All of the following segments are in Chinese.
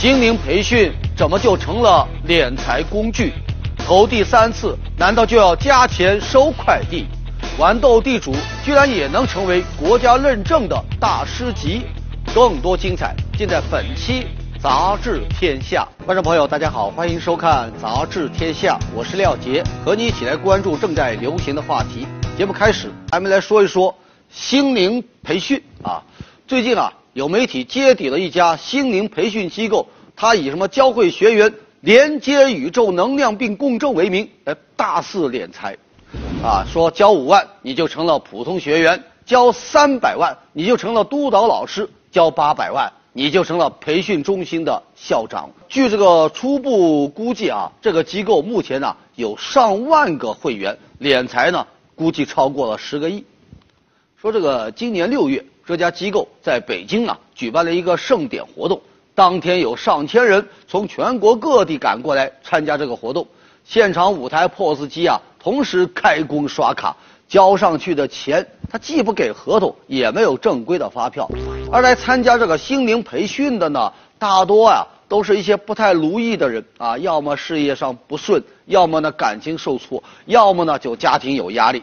心灵培训怎么就成了敛财工具？投第三次难道就要加钱收快递？玩斗地主居然也能成为国家认证的大师级？更多精彩尽在本期《杂志天下》。观众朋友，大家好，欢迎收看《杂志天下》，我是廖杰，和你一起来关注正在流行的话题。节目开始，咱们来说一说心灵培训啊。最近啊，有媒体揭底了一家心灵培训机构，他以什么教会学员连接宇宙能量并共振为名，来大肆敛财。啊，说交五万你就成了普通学员，交三百万你就成了督导老师，交八百万你就成了培训中心的校长。据这个初步估计啊，这个机构目前呢有上万个会员，敛财呢估计超过了十个亿。说这个今年六月，这家机构在北京啊举办了一个盛典活动，当天有上千人从全国各地赶过来参加这个活动，现场五台 POS 机啊。同时开工刷卡，交上去的钱，他既不给合同，也没有正规的发票。而来参加这个心灵培训的呢，大多啊都是一些不太如意的人啊，要么事业上不顺，要么呢感情受挫，要么呢就家庭有压力。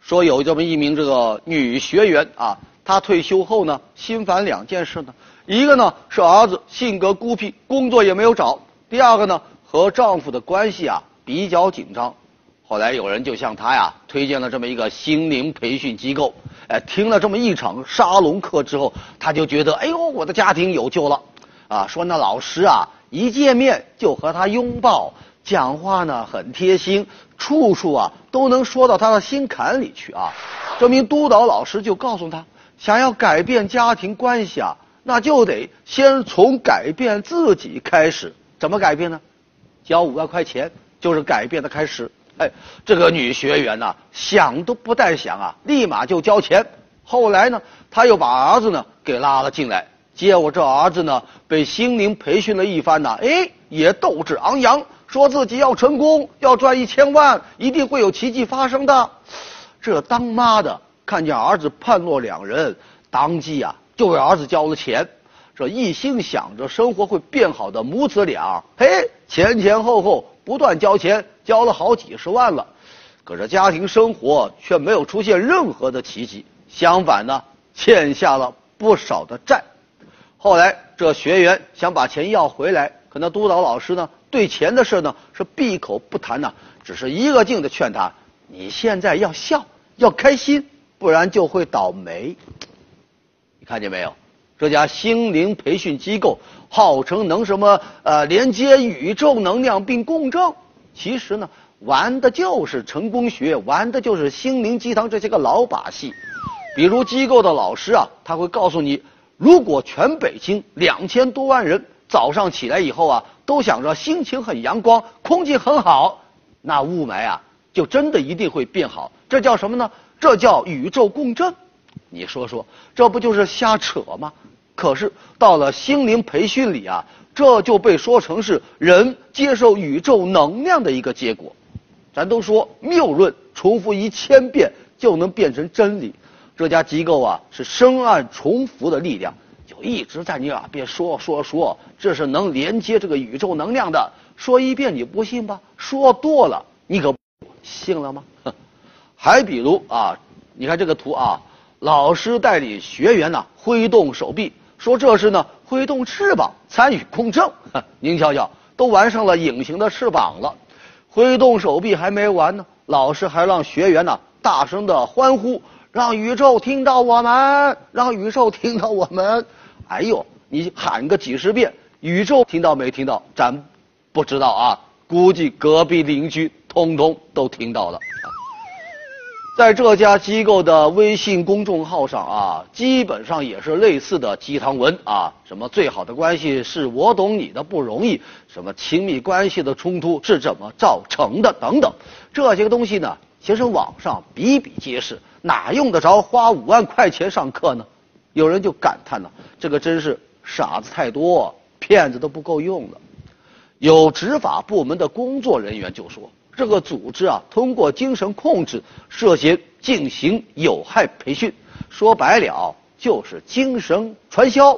说有这么一名这个女学员啊，她退休后呢，心烦两件事呢，一个呢是儿子性格孤僻，工作也没有找；第二个呢和丈夫的关系啊比较紧张。后来有人就向他呀推荐了这么一个心灵培训机构，哎，听了这么一场沙龙课之后，他就觉得，哎呦，我的家庭有救了，啊，说那老师啊一见面就和他拥抱，讲话呢很贴心，处处啊都能说到他的心坎里去啊。这名督导老师就告诉他，想要改变家庭关系啊，那就得先从改变自己开始。怎么改变呢？交五万块钱就是改变的开始。哎，这个女学员呐，想都不带想啊，立马就交钱。后来呢，她又把儿子呢给拉了进来。结果这儿子呢，被心灵培训了一番呢，哎，也斗志昂扬，说自己要成功，要赚一千万，一定会有奇迹发生的。这当妈的看见儿子判若两人，当即啊就为儿子交了钱。这一心想着生活会变好的母子俩，嘿，前前后后不断交钱。交了好几十万了，可是家庭生活却没有出现任何的奇迹，相反呢，欠下了不少的债。后来这学员想把钱要回来，可那督导老师呢，对钱的事呢是闭口不谈呢，只是一个劲的劝他：你现在要笑，要开心，不然就会倒霉。看见没有？这家心灵培训机构号称能什么呃连接宇宙能量并共振。其实呢，玩的就是成功学，玩的就是心灵鸡汤这些个老把戏。比如机构的老师啊，他会告诉你，如果全北京两千多万人早上起来以后啊，都想着心情很阳光，空气很好，那雾霾啊，就真的一定会变好。这叫什么呢？这叫宇宙共振。你说说，这不就是瞎扯吗？可是到了心灵培训里啊。这就被说成是人接受宇宙能量的一个结果。咱都说谬论，重复一千遍就能变成真理。这家机构啊，是深谙重复的力量，就一直在你耳边说说说，这是能连接这个宇宙能量的。说一遍你不信吧？说多了你可信了吗？还比如啊，你看这个图啊，老师带领学员呢挥动手臂。说这是呢，挥动翅膀参与共振。您瞧瞧，都玩上了隐形的翅膀了。挥动手臂还没完呢，老师还让学员呢大声的欢呼，让宇宙听到我们，让宇宙听到我们。哎呦，你喊个几十遍，宇宙听到没听到？咱不知道啊，估计隔壁邻居通通都听到了。在这家机构的微信公众号上啊，基本上也是类似的鸡汤文啊，什么最好的关系是我懂你的不容易，什么亲密关系的冲突是怎么造成的等等，这些个东西呢，其实网上比比皆是，哪用得着花五万块钱上课呢？有人就感叹了，这个真是傻子太多，骗子都不够用了。有执法部门的工作人员就说。这个组织啊，通过精神控制涉嫌进行有害培训，说白了就是精神传销。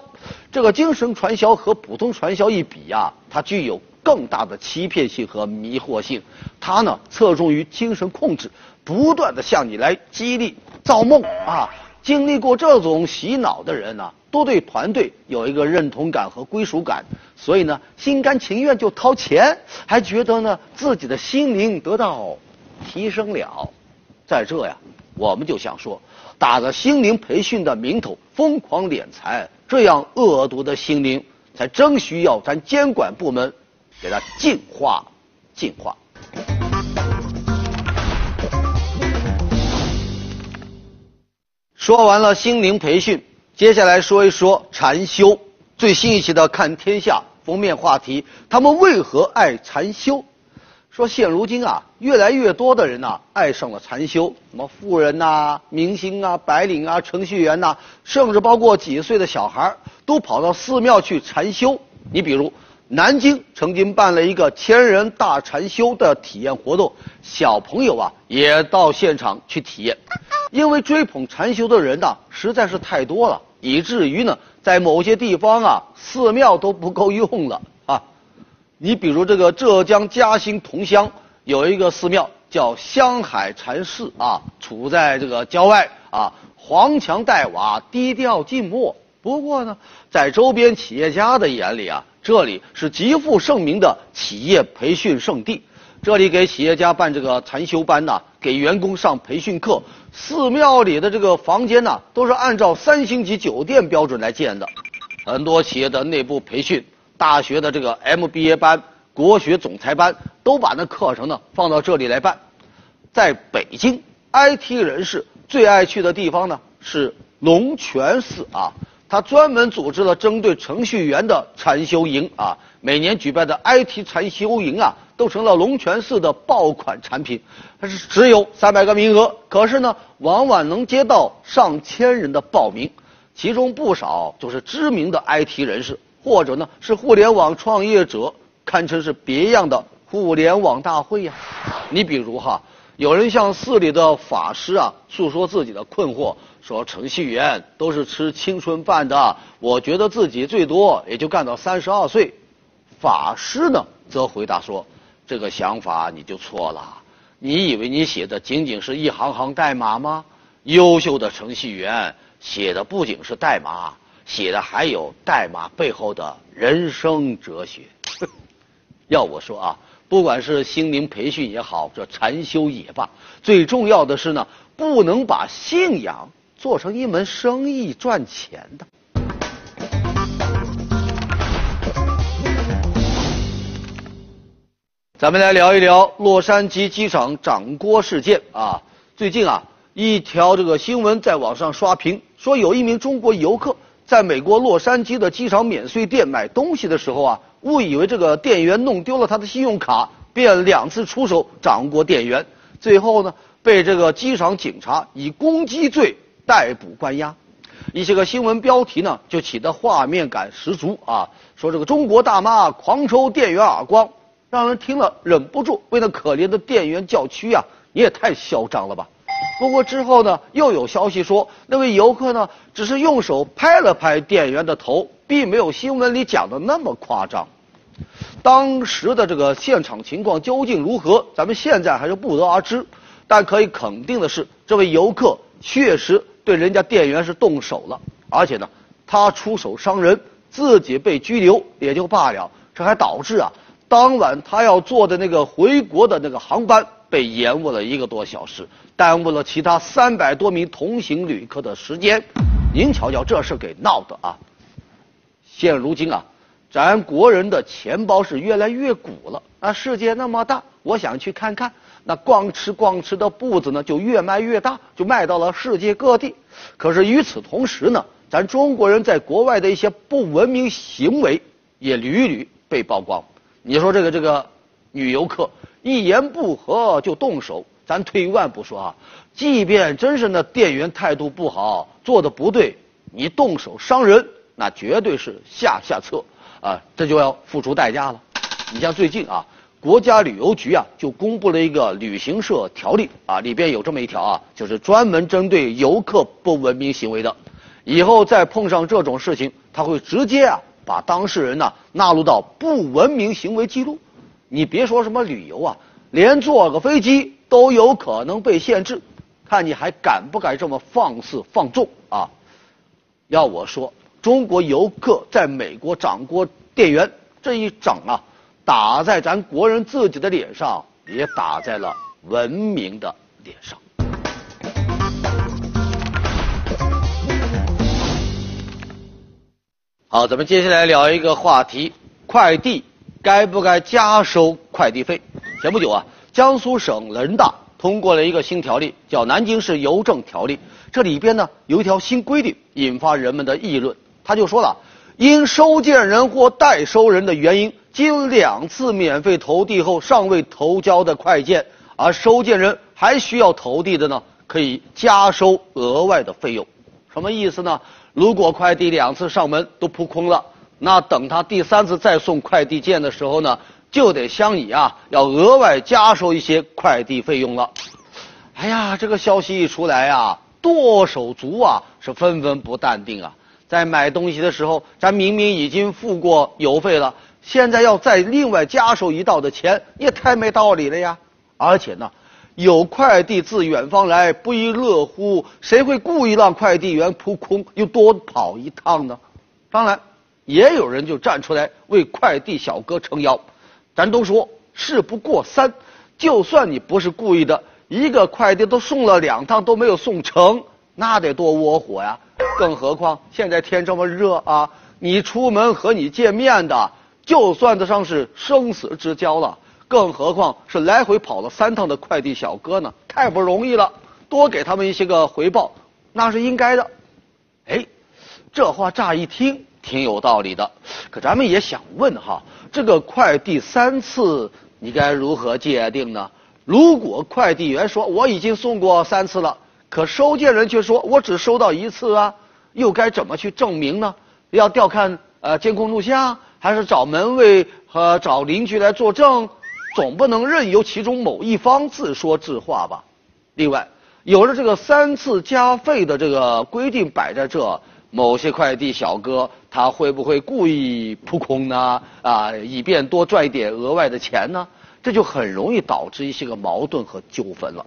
这个精神传销和普通传销一比呀，它具有更大的欺骗性和迷惑性。它呢侧重于精神控制，不断的向你来激励造梦啊。经历过这种洗脑的人呢，都对团队有一个认同感和归属感，所以呢心甘情愿就掏钱，还觉得呢自己的心灵得到提升了。在这呀，我们就想说，打着心灵培训的名头疯狂敛财，这样恶毒的心灵，才真需要咱监管部门给他净化、净化。说完了心灵培训，接下来说一说禅修。最新一期的《看天下》封面话题：他们为何爱禅修？说现如今啊，越来越多的人呐爱上了禅修，什么富人呐、明星啊、白领啊、程序员呐，甚至包括几岁的小孩都跑到寺庙去禅修。你比如，南京曾经办了一个千人大禅修的体验活动，小朋友啊也到现场去体验。因为追捧禅修的人呐实在是太多了，以至于呢，在某些地方啊，寺庙都不够用了啊。你比如这个浙江嘉兴桐乡有一个寺庙叫香海禅寺啊，处在这个郊外啊，黄墙黛瓦，低调静默。不过呢，在周边企业家的眼里啊，这里是极负盛名的企业培训圣地。这里给企业家办这个禅修班呐，给员工上培训课。寺庙里的这个房间呢，都是按照三星级酒店标准来建的。很多企业的内部培训、大学的这个 MBA 班、国学总裁班，都把那课程呢放到这里来办。在北京，IT 人士最爱去的地方呢是龙泉寺啊。他专门组织了针对程序员的禅修营啊，每年举办的 IT 禅修营啊，都成了龙泉寺的爆款产品。它是只有三百个名额，可是呢，往往能接到上千人的报名，其中不少就是知名的 IT 人士，或者呢是互联网创业者，堪称是别样的互联网大会呀。你比如哈，有人向寺里的法师啊诉说自己的困惑。说程序员都是吃青春饭的，我觉得自己最多也就干到三十二岁。法师呢，则回答说：“这个想法你就错了。你以为你写的仅仅是一行行代码吗？优秀的程序员写的不仅是代码，写的还有代码背后的人生哲学。要我说啊，不管是心灵培训也好，这禅修也罢，最重要的是呢，不能把信仰。”做成一门生意赚钱的。咱们来聊一聊洛杉矶机场掌锅事件啊！最近啊，一条这个新闻在网上刷屏，说有一名中国游客在美国洛杉矶的机场免税店买东西的时候啊，误以为这个店员弄丢了他的信用卡，便两次出手掌掴店员，最后呢，被这个机场警察以攻击罪。逮捕关押，一些个新闻标题呢就起的画面感十足啊，说这个中国大妈狂抽店员耳光，让人听了忍不住为那可怜的店员叫屈呀！你也太嚣张了吧！不过之后呢，又有消息说那位游客呢只是用手拍了拍店员的头，并没有新闻里讲的那么夸张。当时的这个现场情况究竟如何，咱们现在还是不得而知。但可以肯定的是，这位游客确实。对人家店员是动手了，而且呢，他出手伤人，自己被拘留也就罢了，这还导致啊，当晚他要坐的那个回国的那个航班被延误了一个多小时，耽误了其他三百多名同行旅客的时间。您瞧瞧这事给闹的啊！现如今啊，咱国人的钱包是越来越鼓了啊，世界那么大，我想去看看。那逛吃逛吃的步子呢，就越迈越大，就迈到了世界各地。可是与此同时呢，咱中国人在国外的一些不文明行为也屡屡被曝光。你说这个这个女游客一言不合就动手，咱退一万步说啊，即便真是那店员态度不好，做的不对，你动手伤人，那绝对是下下策啊，这就要付出代价了。你像最近啊。国家旅游局啊，就公布了一个旅行社条例啊，里边有这么一条啊，就是专门针对游客不文明行为的。以后再碰上这种事情，他会直接啊把当事人呢纳入到不文明行为记录。你别说什么旅游啊，连坐个飞机都有可能被限制，看你还敢不敢这么放肆放纵啊！要我说，中国游客在美国掌掴店员这一掌啊，打在咱国人自己的脸上，也打在了文明的脸上。好，咱们接下来聊一个话题：快递该不该加收快递费？前不久啊，江苏省人大通过了一个新条例，叫《南京市邮政条例》。这里边呢有一条新规定，引发人们的议论。他就说了，因收件人或代收人的原因，经两次免费投递后尚未投交的快件，而收件人还需要投递的呢，可以加收额外的费用。什么意思呢？如果快递两次上门都扑空了，那等他第三次再送快递件的时候呢，就得向你啊要额外加收一些快递费用了。哎呀，这个消息一出来啊，剁手族啊是纷纷不淡定啊。在买东西的时候，咱明明已经付过邮费了，现在要再另外加收一道的钱，也太没道理了呀。而且呢。有快递自远方来，不亦乐乎？谁会故意让快递员扑空，又多跑一趟呢？当然，也有人就站出来为快递小哥撑腰。咱都说事不过三，就算你不是故意的，一个快递都送了两趟都没有送成，那得多窝火呀！更何况现在天这么热啊，你出门和你见面的，就算得上是生死之交了。更何况是来回跑了三趟的快递小哥呢，太不容易了，多给他们一些个回报，那是应该的。哎，这话乍一听挺有道理的，可咱们也想问哈，这个快递三次你该如何界定呢？如果快递员说我已经送过三次了，可收件人却说我只收到一次啊，又该怎么去证明呢？要调看呃监控录像，还是找门卫和找邻居来作证？总不能任由其中某一方自说自话吧？另外，有了这个三次加费的这个规定摆在这，某些快递小哥他会不会故意扑空呢？啊，以便多赚一点额外的钱呢？这就很容易导致一些个矛盾和纠纷了。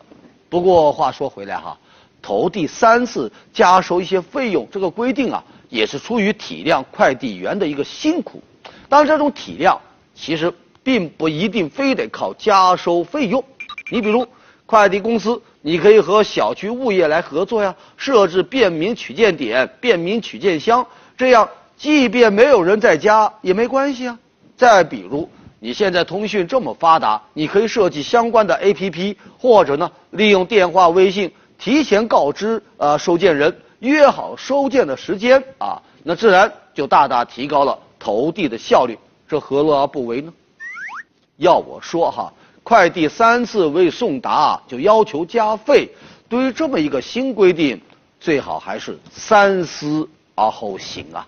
不过话说回来哈，投递三次加收一些费用，这个规定啊，也是出于体谅快递员的一个辛苦。当然，这种体谅其实。并不一定非得靠加收费用，你比如快递公司，你可以和小区物业来合作呀，设置便民取件点、便民取件箱，这样即便没有人在家也没关系啊。再比如，你现在通讯这么发达，你可以设计相关的 APP，或者呢，利用电话、微信提前告知呃收件人，约好收件的时间啊，那自然就大大提高了投递的效率，这何乐而不为呢？要我说哈，快递三次未送达就要求加费，对于这么一个新规定，最好还是三思而后行啊。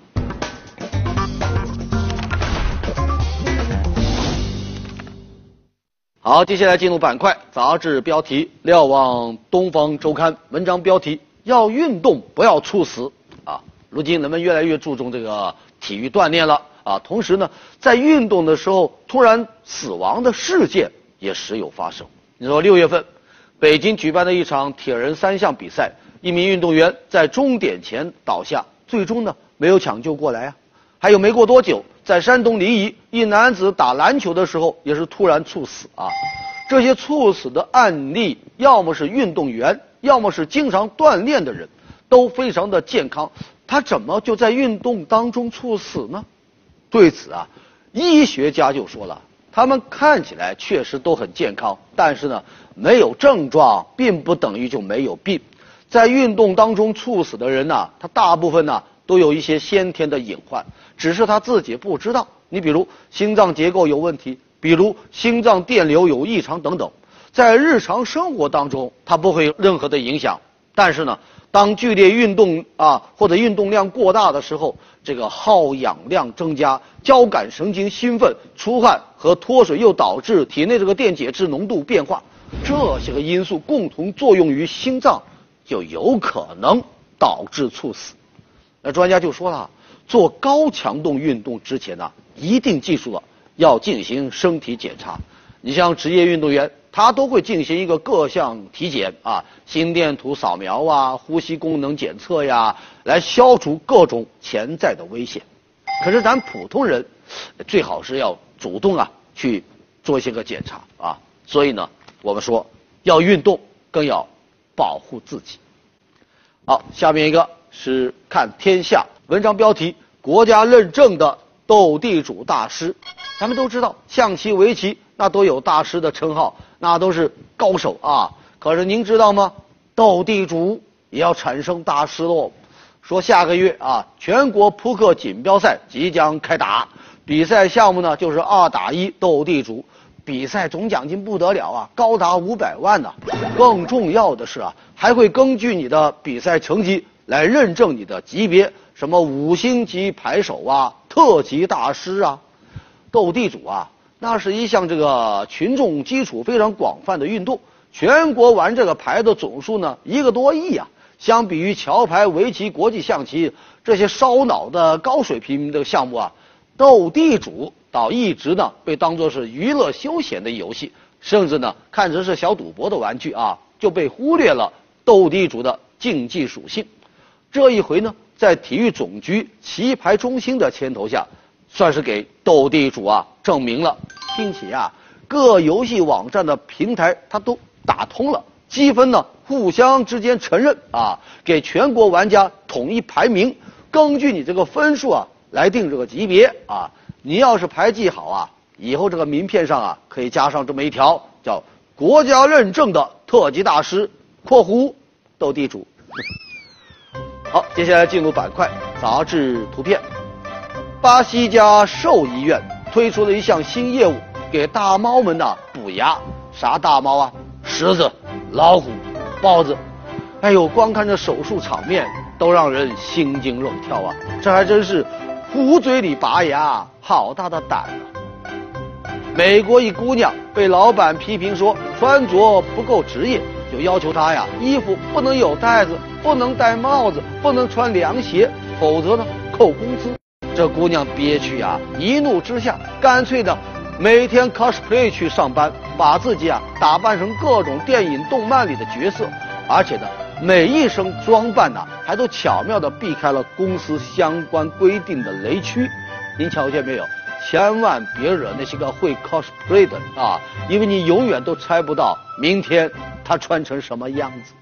好，接下来进入板块，杂志标题瞭望《东方周刊》，文章标题要运动不要猝死啊。如今人们越来越注重这个体育锻炼了。啊，同时呢，在运动的时候突然死亡的事件也时有发生。你说六月份，北京举办的一场铁人三项比赛，一名运动员在终点前倒下，最终呢没有抢救过来啊。还有没过多久，在山东临沂，一男子打篮球的时候也是突然猝死啊。这些猝死的案例，要么是运动员，要么是经常锻炼的人，都非常的健康，他怎么就在运动当中猝死呢？对此啊，医学家就说了，他们看起来确实都很健康，但是呢，没有症状，并不等于就没有病。在运动当中猝死的人呢，他大部分呢都有一些先天的隐患，只是他自己不知道。你比如心脏结构有问题，比如心脏电流有异常等等，在日常生活当中他不会有任何的影响，但是呢。当剧烈运动啊或者运动量过大的时候，这个耗氧量增加，交感神经兴奋，出汗和脱水又导致体内这个电解质浓度变化，这些个因素共同作用于心脏，就有可能导致猝死。那专家就说了，做高强度运动之前呢，一定记住了要进行身体检查。你像职业运动员，他都会进行一个各项体检啊，心电图扫描啊，呼吸功能检测呀，来消除各种潜在的危险。可是咱普通人，最好是要主动啊去做一些个检查啊。所以呢，我们说要运动，更要保护自己。好，下面一个是看天下文章标题：国家认证的斗地主大师。咱们都知道，象棋、围棋那都有大师的称号，那都是高手啊。可是您知道吗？斗地主也要产生大师喽。说下个月啊，全国扑克锦标赛即将开打，比赛项目呢就是二打一斗地主。比赛总奖金不得了啊，高达五百万呢。更重要的是啊，还会根据你的比赛成绩来认证你的级别，什么五星级牌手啊、特级大师啊。斗地主啊，那是一项这个群众基础非常广泛的运动，全国玩这个牌的总数呢一个多亿啊。相比于桥牌、围棋、国际象棋这些烧脑的高水平的项目啊，斗地主。倒一直呢被当作是娱乐休闲的游戏，甚至呢看成是小赌博的玩具啊，就被忽略了斗地主的竞技属性。这一回呢，在体育总局棋牌中心的牵头下，算是给斗地主啊证明了，并且啊各游戏网站的平台它都打通了，积分呢互相之间承认啊，给全国玩家统一排名，根据你这个分数啊来定这个级别啊。你要是牌技好啊，以后这个名片上啊可以加上这么一条，叫“国家认证的特级大师”（括弧斗地主）。好，接下来进入板块杂志图片。巴西一家兽医院推出了一项新业务，给大猫们呢补牙。啥大猫啊？狮子、老虎、豹子。哎呦，光看这手术场面都让人心惊肉跳啊！这还真是。虎嘴里拔牙，好大的胆啊！美国一姑娘被老板批评说穿着不够职业，就要求她呀，衣服不能有带子，不能戴帽子，不能穿凉鞋，否则呢扣工资。这姑娘憋屈呀，一怒之下，干脆的每天 cosplay 去上班，把自己啊打扮成各种电影、动漫里的角色，而且呢。每一身装扮呐，还都巧妙地避开了公司相关规定的雷区。您瞧见没有？千万别惹那些个会 cosplay 的啊，因为你永远都猜不到明天他穿成什么样子。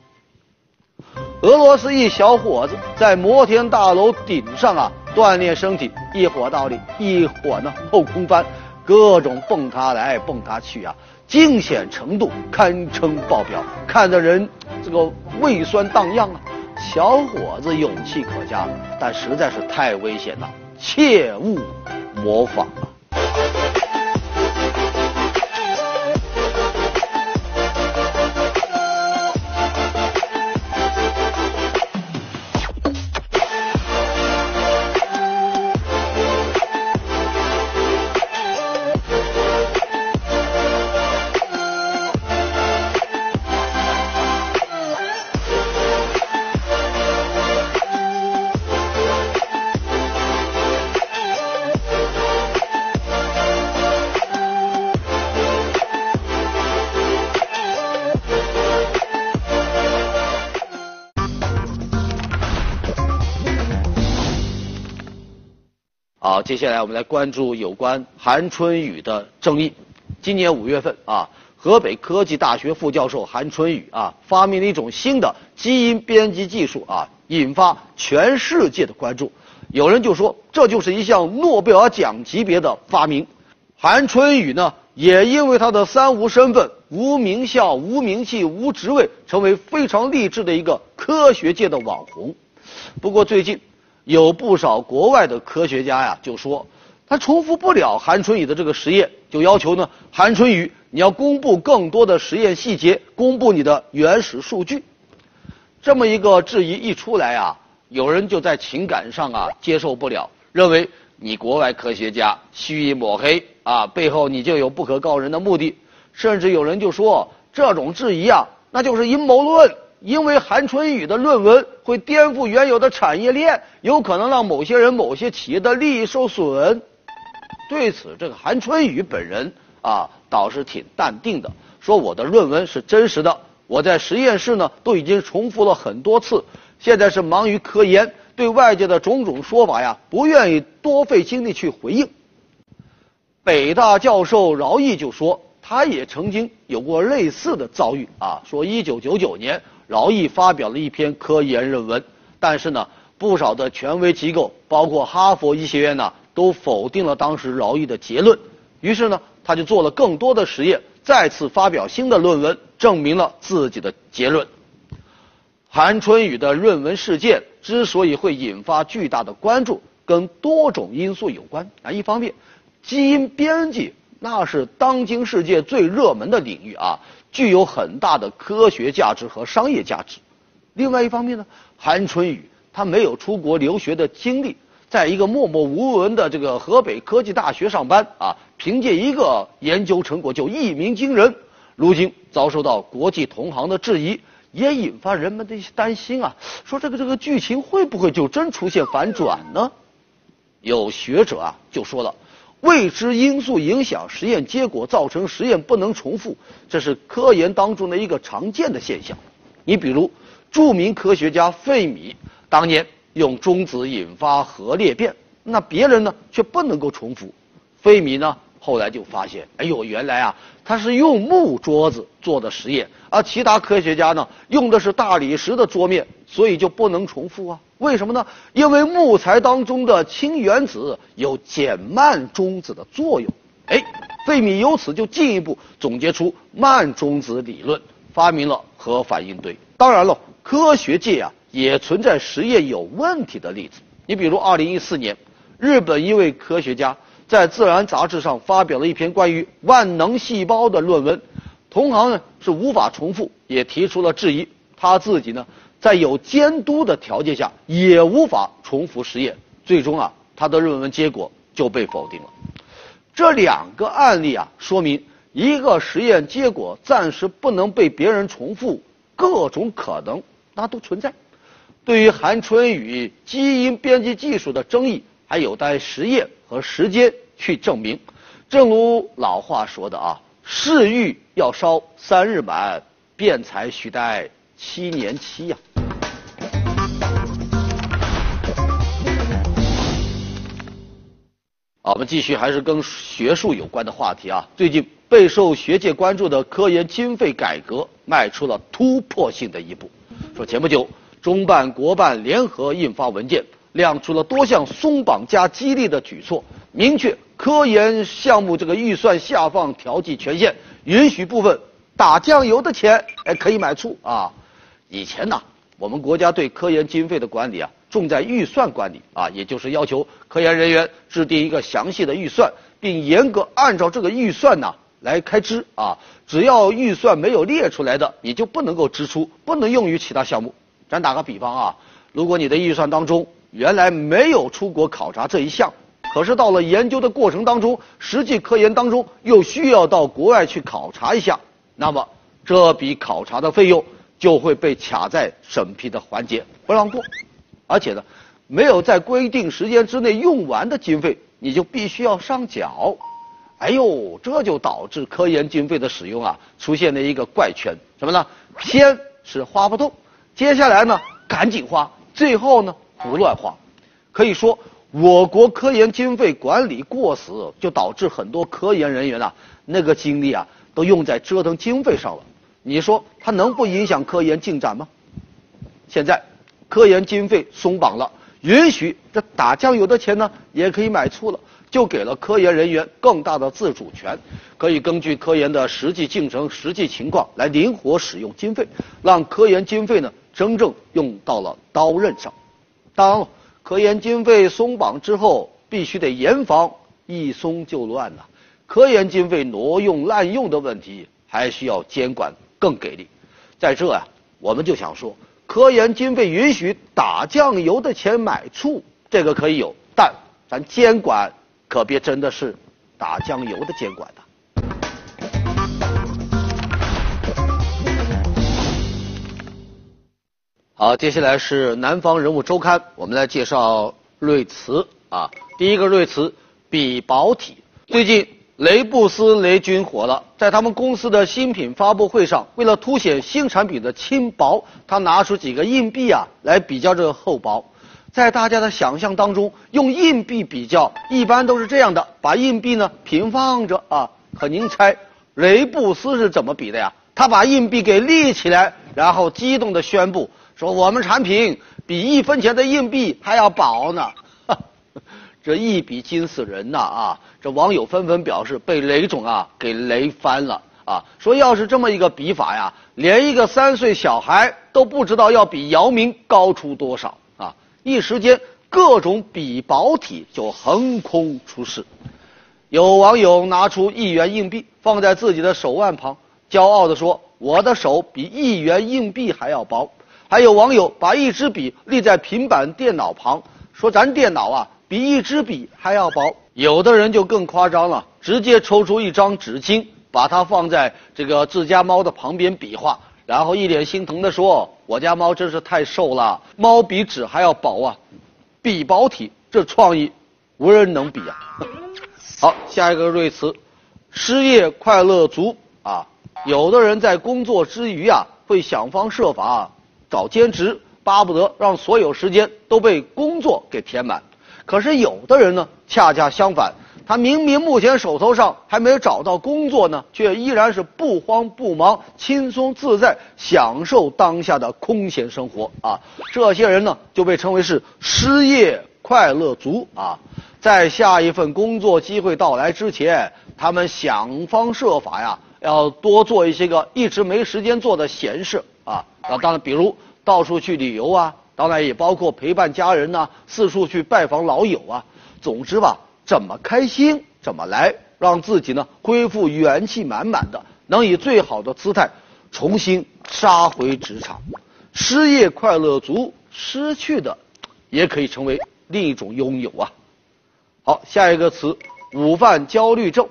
俄罗斯一小伙子在摩天大楼顶上啊锻炼身体，一会倒立，一会呢后空翻，各种蹦跶来蹦跶去啊。惊险程度堪称爆表，看的人这个胃酸荡漾啊！小伙子勇气可嘉，但实在是太危险了，切勿模仿啊！接下来我们来关注有关韩春雨的争议。今年五月份啊，河北科技大学副教授韩春雨啊，发明了一种新的基因编辑技术啊，引发全世界的关注。有人就说，这就是一项诺贝尔奖级别的发明。韩春雨呢，也因为他的三无身份——无名校、无名气、无职位，成为非常励志的一个科学界的网红。不过最近。有不少国外的科学家呀，就说他重复不了韩春雨的这个实验，就要求呢，韩春雨你要公布更多的实验细节，公布你的原始数据。这么一个质疑一出来啊，有人就在情感上啊接受不了，认为你国外科学家蓄意抹黑啊，背后你就有不可告人的目的。甚至有人就说这种质疑啊，那就是阴谋论，因为韩春雨的论文会颠覆原有的产业链，有可能让某些人、某些企业的利益受损。对此，这个韩春雨本人啊倒是挺淡定的，说我的论文是真实的，我在实验室呢都已经重复了很多次，现在是忙于科研，对外界的种种说法呀不愿意多费精力去回应。北大教授饶毅就说，他也曾经有过类似的遭遇啊，说一九九九年饶毅发表了一篇科研论文，但是呢不少的权威机构，包括哈佛医学院呢。都否定了当时饶毅的结论，于是呢，他就做了更多的实验，再次发表新的论文，证明了自己的结论。韩春雨的论文事件之所以会引发巨大的关注，跟多种因素有关啊。一方面，基因编辑那是当今世界最热门的领域啊，具有很大的科学价值和商业价值。另外一方面呢，韩春雨他没有出国留学的经历。在一个默默无闻的这个河北科技大学上班啊，凭借一个研究成果就一鸣惊人，如今遭受到国际同行的质疑，也引发人们的一些担心啊，说这个这个剧情会不会就真出现反转呢？有学者啊就说了，未知因素影响实验结果，造成实验不能重复，这是科研当中的一个常见的现象。你比如，著名科学家费米当年。用中子引发核裂变，那别人呢却不能够重复。费米呢后来就发现，哎呦，原来啊他是用木桌子做的实验，而其他科学家呢用的是大理石的桌面，所以就不能重复啊。为什么呢？因为木材当中的氢原子有减慢中子的作用。哎，费米由此就进一步总结出慢中子理论，发明了核反应堆。当然了，科学界啊。也存在实验有问题的例子。你比如，二零一四年，日本一位科学家在《自然》杂志上发表了一篇关于万能细胞的论文，同行呢是无法重复，也提出了质疑。他自己呢，在有监督的条件下，也无法重复实验。最终啊，他的论文结果就被否定了。这两个案例啊，说明一个实验结果暂时不能被别人重复，各种可能那都存在。对于韩春雨基因编辑技术的争议，还有待实验和时间去证明。正如老话说的啊，“世欲要烧三日满，辩才须待七年期”呀。好，我们继续还是跟学术有关的话题啊。最近备受学界关注的科研经费改革迈出了突破性的一步。说前不久。中办国办联合印发文件，亮出了多项松绑加激励的举措，明确科研项目这个预算下放调剂权限，允许部分打酱油的钱哎可以买醋啊。以前呢，我们国家对科研经费的管理啊，重在预算管理啊，也就是要求科研人员制定一个详细的预算，并严格按照这个预算呢来开支啊。只要预算没有列出来的，你就不能够支出，不能用于其他项目。咱打个比方啊，如果你的预算当中原来没有出国考察这一项，可是到了研究的过程当中，实际科研当中又需要到国外去考察一下，那么这笔考察的费用就会被卡在审批的环节不让过，而且呢，没有在规定时间之内用完的经费，你就必须要上缴。哎呦，这就导致科研经费的使用啊出现了一个怪圈，什么呢？先是花不动。接下来呢，赶紧花，最后呢，胡乱花，可以说，我国科研经费管理过死，就导致很多科研人员啊，那个精力啊，都用在折腾经费上了。你说它能不影响科研进展吗？现在，科研经费松绑了，允许这打酱油的钱呢，也可以买醋了。就给了科研人员更大的自主权，可以根据科研的实际进程、实际情况来灵活使用经费，让科研经费呢真正用到了刀刃上。当，科研经费松绑之后，必须得严防一松就乱呐。科研经费挪用滥用的问题，还需要监管更给力。在这呀，我们就想说，科研经费允许打酱油的钱买醋，这个可以有，但咱监管。可别真的是打酱油的监管的。好，接下来是南方人物周刊，我们来介绍瑞慈啊。第一个瑞慈，比薄体。最近雷布斯雷军火了，在他们公司的新品发布会上，为了凸显新产品的轻薄，他拿出几个硬币啊来比较这个厚薄。在大家的想象当中，用硬币比较，一般都是这样的：把硬币呢平放着啊。可您猜雷布斯是怎么比的呀？他把硬币给立起来，然后激动地宣布说：“我们产品比一分钱的硬币还要薄呢！” 这一比惊死人呐啊！这网友纷纷表示被雷总啊给雷翻了啊！说要是这么一个比法呀，连一个三岁小孩都不知道要比姚明高出多少啊！一时间各种比薄体就横空出世。有网友拿出一元硬币放在自己的手腕旁。骄傲地说：“我的手比一元硬币还要薄。”还有网友把一支笔立在平板电脑旁，说：“咱电脑啊，比一支笔还要薄。”有的人就更夸张了，直接抽出一张纸巾，把它放在这个自家猫的旁边比划，然后一脸心疼地说：“我家猫真是太瘦了，猫比纸还要薄啊！”比薄体，这创意无人能比啊！好，下一个瑞词，失业快乐族啊。有的人在工作之余啊，会想方设法找兼职，巴不得让所有时间都被工作给填满。可是有的人呢，恰恰相反，他明明目前手头上还没有找到工作呢，却依然是不慌不忙、轻松自在，享受当下的空闲生活啊。这些人呢，就被称为是失业快乐族啊。在下一份工作机会到来之前，他们想方设法呀。要多做一些个一直没时间做的闲事啊啊！当然，比如到处去旅游啊，当然也包括陪伴家人呐，四处去拜访老友啊。总之吧，怎么开心怎么来，让自己呢恢复元气满满的，能以最好的姿态重新杀回职场。失业快乐族失去的，也可以成为另一种拥有啊。好，下一个词，午饭焦虑症。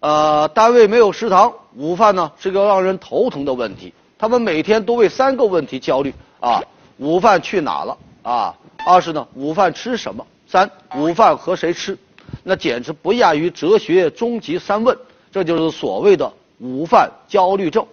呃，单位没有食堂，午饭呢是个让人头疼的问题。他们每天都为三个问题焦虑啊：午饭去哪了啊？二是呢，午饭吃什么？三，午饭和谁吃？那简直不亚于哲学终极三问。这就是所谓的午饭焦虑症。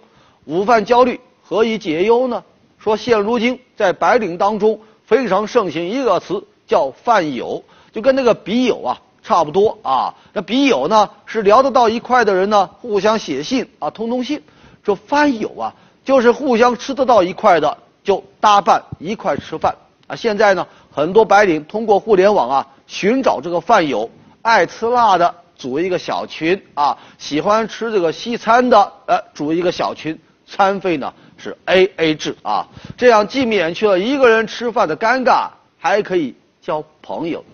午饭焦虑何以解忧呢？说现如今在白领当中非常盛行一个词叫饭友，就跟那个笔友啊。差不多啊，那笔友呢是聊得到一块的人呢，互相写信啊，通通信。这饭友啊，就是互相吃得到一块的，就搭伴一块吃饭啊。现在呢，很多白领通过互联网啊，寻找这个饭友，爱吃辣的组一个小群啊，喜欢吃这个西餐的呃组一个小群，餐费呢是 A A 制啊，这样既免去了一个人吃饭的尴尬，还可以交朋友，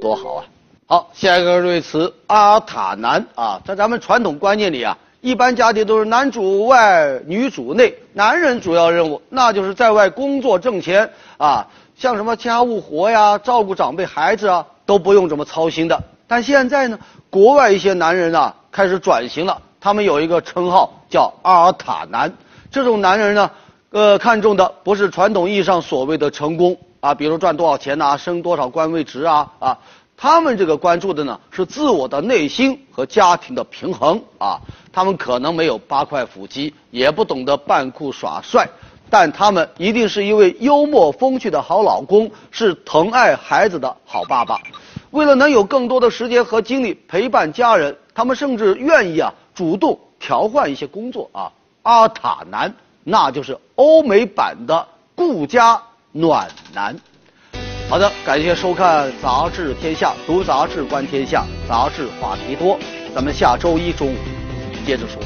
多好啊！好，下一个瑞词阿塔南啊，在咱们传统观念里啊，一般家庭都是男主外女主内，男人主要任务那就是在外工作挣钱啊，像什么家务活呀、照顾长辈孩子啊，都不用这么操心的。但现在呢，国外一些男人啊开始转型了，他们有一个称号叫阿尔塔男。这种男人呢，呃，看重的不是传统意义上所谓的成功啊，比如赚多少钱呐、升多少官位职啊啊。他们这个关注的呢是自我的内心和家庭的平衡啊，他们可能没有八块腹肌，也不懂得扮酷耍帅，但他们一定是一位幽默风趣的好老公，是疼爱孩子的好爸爸。为了能有更多的时间和精力陪伴家人，他们甚至愿意啊主动调换一些工作啊。阿塔男，那就是欧美版的顾家暖男。好的，感谢收看《杂志天下》，读杂志观天下，杂志话题多。咱们下周一中午接着说。